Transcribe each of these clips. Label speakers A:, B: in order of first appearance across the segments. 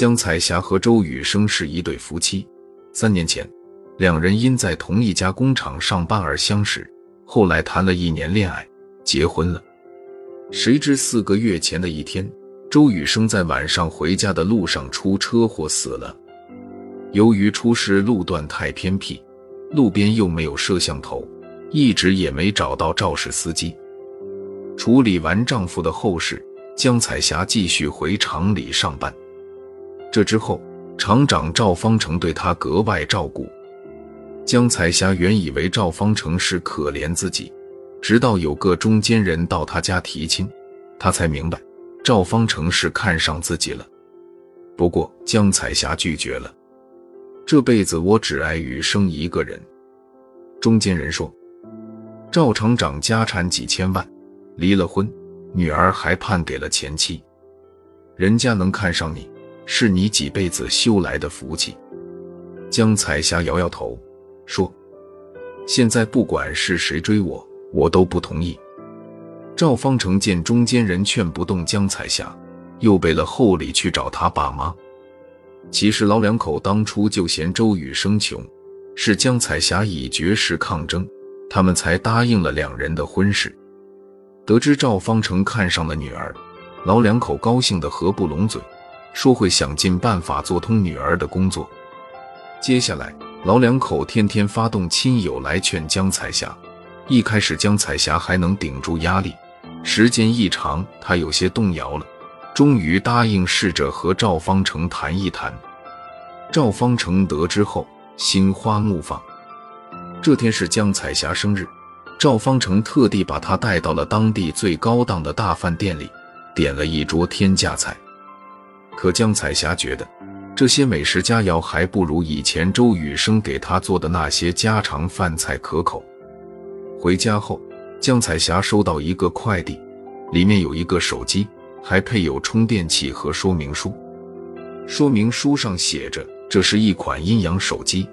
A: 江彩霞和周雨生是一对夫妻。三年前，两人因在同一家工厂上班而相识，后来谈了一年恋爱，结婚了。谁知四个月前的一天，周雨生在晚上回家的路上出车祸死了。由于出事路段太偏僻，路边又没有摄像头，一直也没找到肇事司机。处理完丈夫的后事，江彩霞继续回厂里上班。这之后，厂长赵方成对她格外照顾。江彩霞原以为赵方成是可怜自己，直到有个中间人到她家提亲，她才明白赵方成是看上自己了。不过江彩霞拒绝了，这辈子我只爱雨生一个人。中间人说，赵厂长家产几千万，离了婚，女儿还判给了前妻，人家能看上你。是你几辈子修来的福气。江彩霞摇摇头说：“现在不管是谁追我，我都不同意。”赵方成见中间人劝不动江彩霞，又背了厚礼去找他爸妈。其实老两口当初就嫌周宇生穷，是江彩霞以绝食抗争，他们才答应了两人的婚事。得知赵方成看上了女儿，老两口高兴得合不拢嘴。说会想尽办法做通女儿的工作。接下来，老两口天天发动亲友来劝江彩霞。一开始，江彩霞还能顶住压力，时间一长，她有些动摇了。终于答应试着和赵方成谈一谈。赵方成得知后，心花怒放。这天是江彩霞生日，赵方成特地把她带到了当地最高档的大饭店里，点了一桌天价菜。可江彩霞觉得，这些美食佳肴还不如以前周雨生给她做的那些家常饭菜可口。回家后，江彩霞收到一个快递，里面有一个手机，还配有充电器和说明书。说明书上写着，这是一款阴阳手机，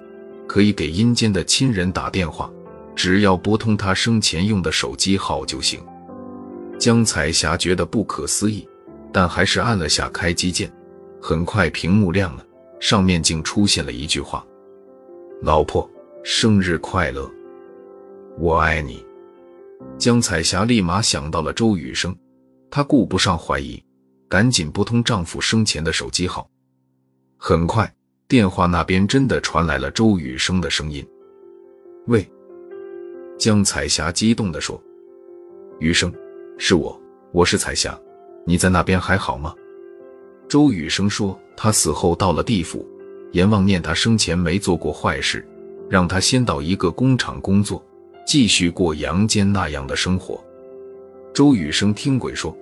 A: 可以给阴间的亲人打电话，只要拨通他生前用的手机号就行。江彩霞觉得不可思议。但还是按了下开机键，很快屏幕亮了，上面竟出现了一句话：“老婆，生日快乐，我爱你。”江彩霞立马想到了周雨生，她顾不上怀疑，赶紧拨通丈夫生前的手机号。很快，电话那边真的传来了周雨生的声音：“喂。”江彩霞激动地说：“雨生，是我，我是彩霞。”你在那边还好吗？周雨生说，他死后到了地府，阎王念他生前没做过坏事，让他先到一个工厂工作，继续过阳间那样的生活。周雨生听鬼说，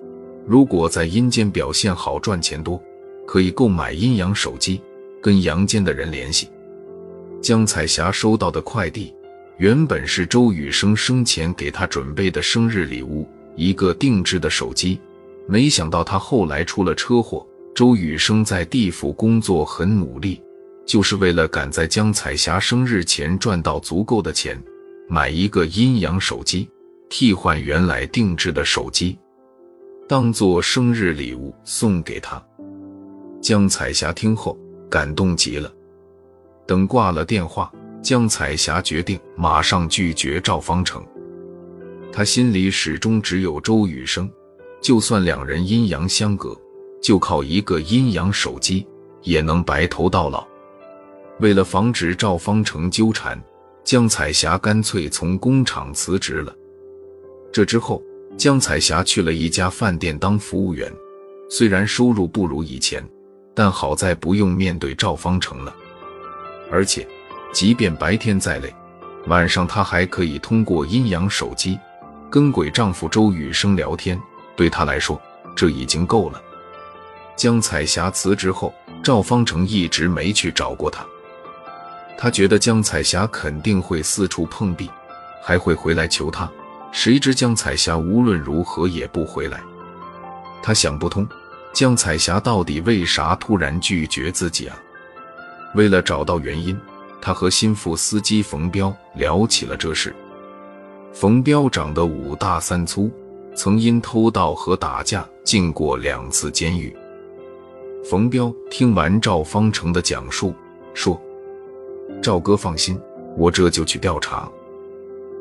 A: 如果在阴间表现好，赚钱多，可以购买阴阳手机，跟阳间的人联系。江彩霞收到的快递，原本是周雨生生前给他准备的生日礼物，一个定制的手机。没想到他后来出了车祸。周雨生在地府工作很努力，就是为了赶在江彩霞生日前赚到足够的钱，买一个阴阳手机，替换原来定制的手机，当做生日礼物送给他。江彩霞听后感动极了。等挂了电话，江彩霞决定马上拒绝赵方成。她心里始终只有周雨生。就算两人阴阳相隔，就靠一个阴阳手机也能白头到老。为了防止赵方成纠缠，江彩霞干脆从工厂辞职了。这之后，江彩霞去了一家饭店当服务员，虽然收入不如以前，但好在不用面对赵方成了。而且，即便白天再累，晚上她还可以通过阴阳手机跟鬼丈夫周雨生聊天。对他来说，这已经够了。江彩霞辞职后，赵方成一直没去找过她。他觉得江彩霞肯定会四处碰壁，还会回来求他。谁知江彩霞无论如何也不回来。他想不通，江彩霞到底为啥突然拒绝自己啊？为了找到原因，他和心腹司机冯彪聊起了这事。冯彪长得五大三粗。曾因偷盗和打架进过两次监狱。冯彪听完赵方成的讲述，说：“赵哥放心，我这就去调查。”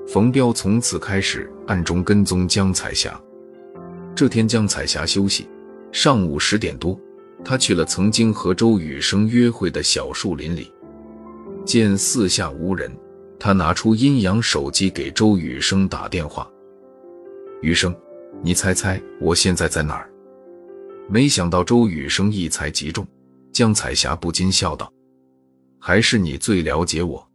A: 冯彪从此开始暗中跟踪江彩霞。这天，江彩霞休息，上午十点多，他去了曾经和周雨生约会的小树林里，见四下无人，他拿出阴阳手机给周雨生打电话：“雨生，你猜猜我现在在哪儿？”没想到周雨生一猜即中，江彩霞不禁笑道：“还是你最了解我。”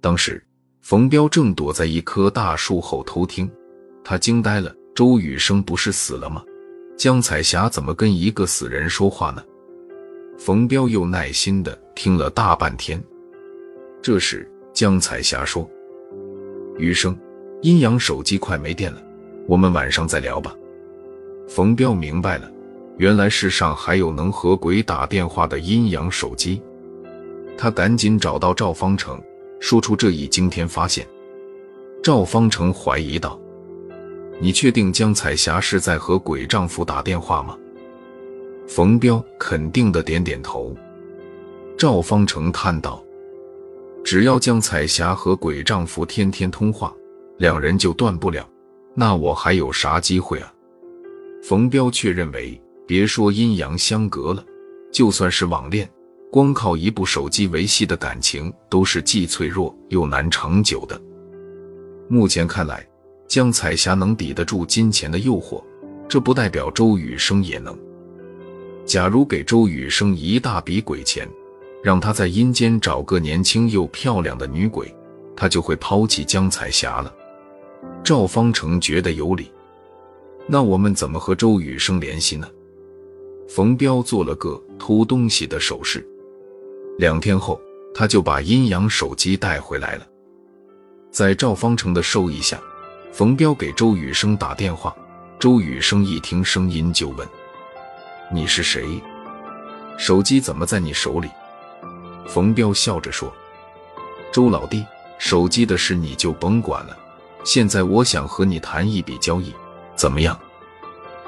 A: 当时，冯彪正躲在一棵大树后偷听，他惊呆了。周雨生不是死了吗？江彩霞怎么跟一个死人说话呢？冯彪又耐心的听了大半天。这时，江彩霞说：“雨生，阴阳手机快没电了，我们晚上再聊吧。”冯彪明白了，原来世上还有能和鬼打电话的阴阳手机。他赶紧找到赵方成，说出这一惊天发现。赵方成怀疑道。你确定江彩霞是在和鬼丈夫打电话吗？冯彪肯定的点点头。赵方成叹道：“只要江彩霞和鬼丈夫天天通话，两人就断不了，那我还有啥机会啊？”冯彪却认为，别说阴阳相隔了，就算是网恋，光靠一部手机维系的感情，都是既脆弱又难长久的。目前看来。江彩霞能抵得住金钱的诱惑，这不代表周雨生也能。假如给周雨生一大笔鬼钱，让他在阴间找个年轻又漂亮的女鬼，他就会抛弃江彩霞了。赵方成觉得有理，那我们怎么和周雨生联系呢？冯彪做了个偷东西的手势。两天后，他就把阴阳手机带回来了。在赵方成的授意下。冯彪给周雨生打电话，周雨生一听声音就问：“你是谁？手机怎么在你手里？”冯彪笑着说：“周老弟，手机的事你就甭管了。现在我想和你谈一笔交易，怎么样？”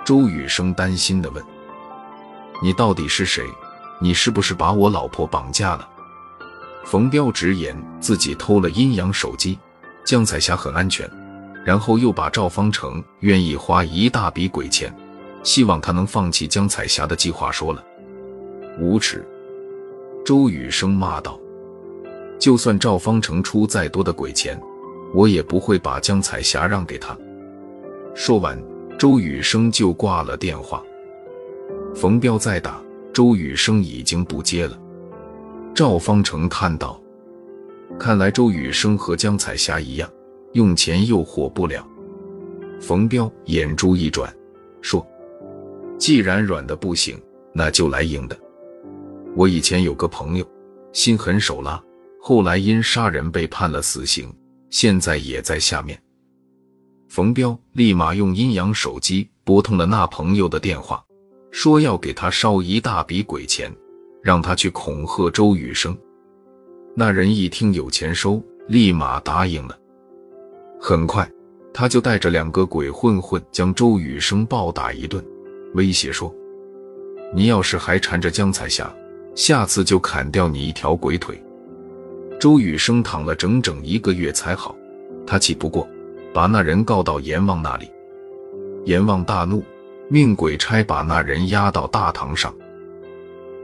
A: 周雨生担心地问：“你到底是谁？你是不是把我老婆绑架了？”冯彪直言自己偷了阴阳手机，江彩霞很安全。然后又把赵方成愿意花一大笔鬼钱，希望他能放弃江彩霞的计划说了。无耻！周雨生骂道：“就算赵方成出再多的鬼钱，我也不会把江彩霞让给他。”说完，周雨生就挂了电话。冯彪再打，周雨生已经不接了。赵方成叹道：“看来周雨生和江彩霞一样。”用钱诱惑不了，冯彪眼珠一转，说：“既然软的不行，那就来硬的。我以前有个朋友，心狠手辣，后来因杀人被判了死刑，现在也在下面。”冯彪立马用阴阳手机拨通了那朋友的电话，说要给他烧一大笔鬼钱，让他去恐吓周雨生。那人一听有钱收，立马答应了。很快，他就带着两个鬼混混将周雨生暴打一顿，威胁说：“你要是还缠着江彩霞，下次就砍掉你一条鬼腿。”周雨生躺了整整一个月才好，他气不过，把那人告到阎王那里。阎王大怒，命鬼差把那人押到大堂上，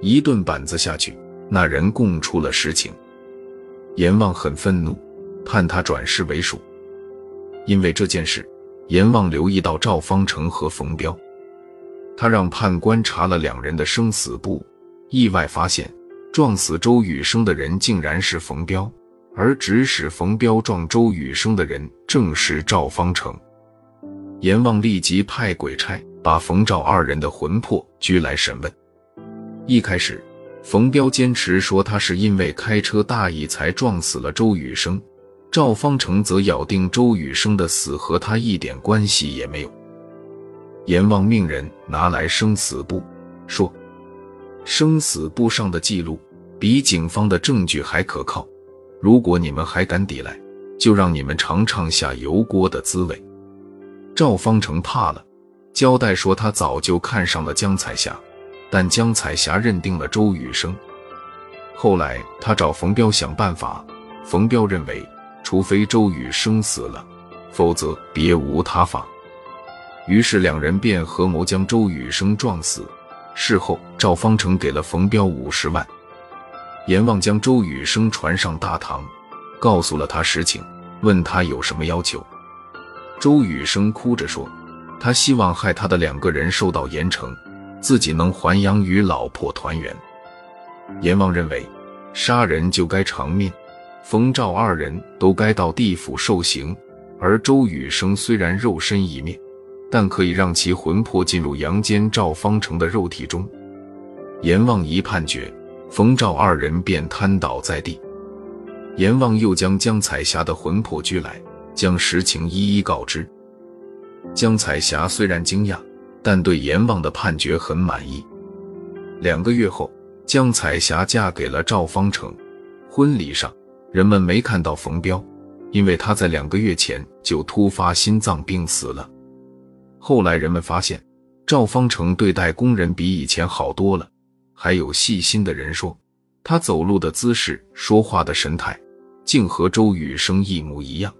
A: 一顿板子下去，那人供出了实情。阎王很愤怒，判他转世为鼠。因为这件事，阎王留意到赵方成和冯彪，他让判官查了两人的生死簿，意外发现撞死周雨生的人竟然是冯彪，而指使冯彪撞周雨生的人正是赵方成。阎王立即派鬼差把冯赵二人的魂魄拘来审问。一开始，冯彪坚持说他是因为开车大意才撞死了周雨生。赵方成则咬定周雨生的死和他一点关系也没有。阎王命人拿来生死簿，说：“生死簿上的记录比警方的证据还可靠。如果你们还敢抵赖，就让你们尝尝下油锅的滋味。”赵方成怕了，交代说他早就看上了江彩霞，但江彩霞认定了周雨生。后来他找冯彪想办法，冯彪认为，除非周雨生死了，否则别无他法。于是两人便合谋将周雨生撞死。事后，赵方成给了冯彪五十万。阎王将周雨生传上大堂，告诉了他实情，问他有什么要求。周雨生哭着说：“他希望害他的两个人受到严惩，自己能还阳与老婆团圆。”阎王认为，杀人就该偿命，冯赵二人都该到地府受刑，而周雨生虽然肉身已灭。但可以让其魂魄进入阳间赵方成的肉体中。阎王一判决，冯赵二人便瘫倒在地。阎王又将江彩霞的魂魄拘来，将实情一一告知。江彩霞虽然惊讶，但对阎王的判决很满意。两个月后，江彩霞嫁给了赵方成。婚礼上，人们没看到冯彪，因为他在两个月前就突发心脏病死了。后来人们发现，赵方成对待工人比以前好多了。还有细心的人说，他走路的姿势、说话的神态，竟和周雨生一模一样。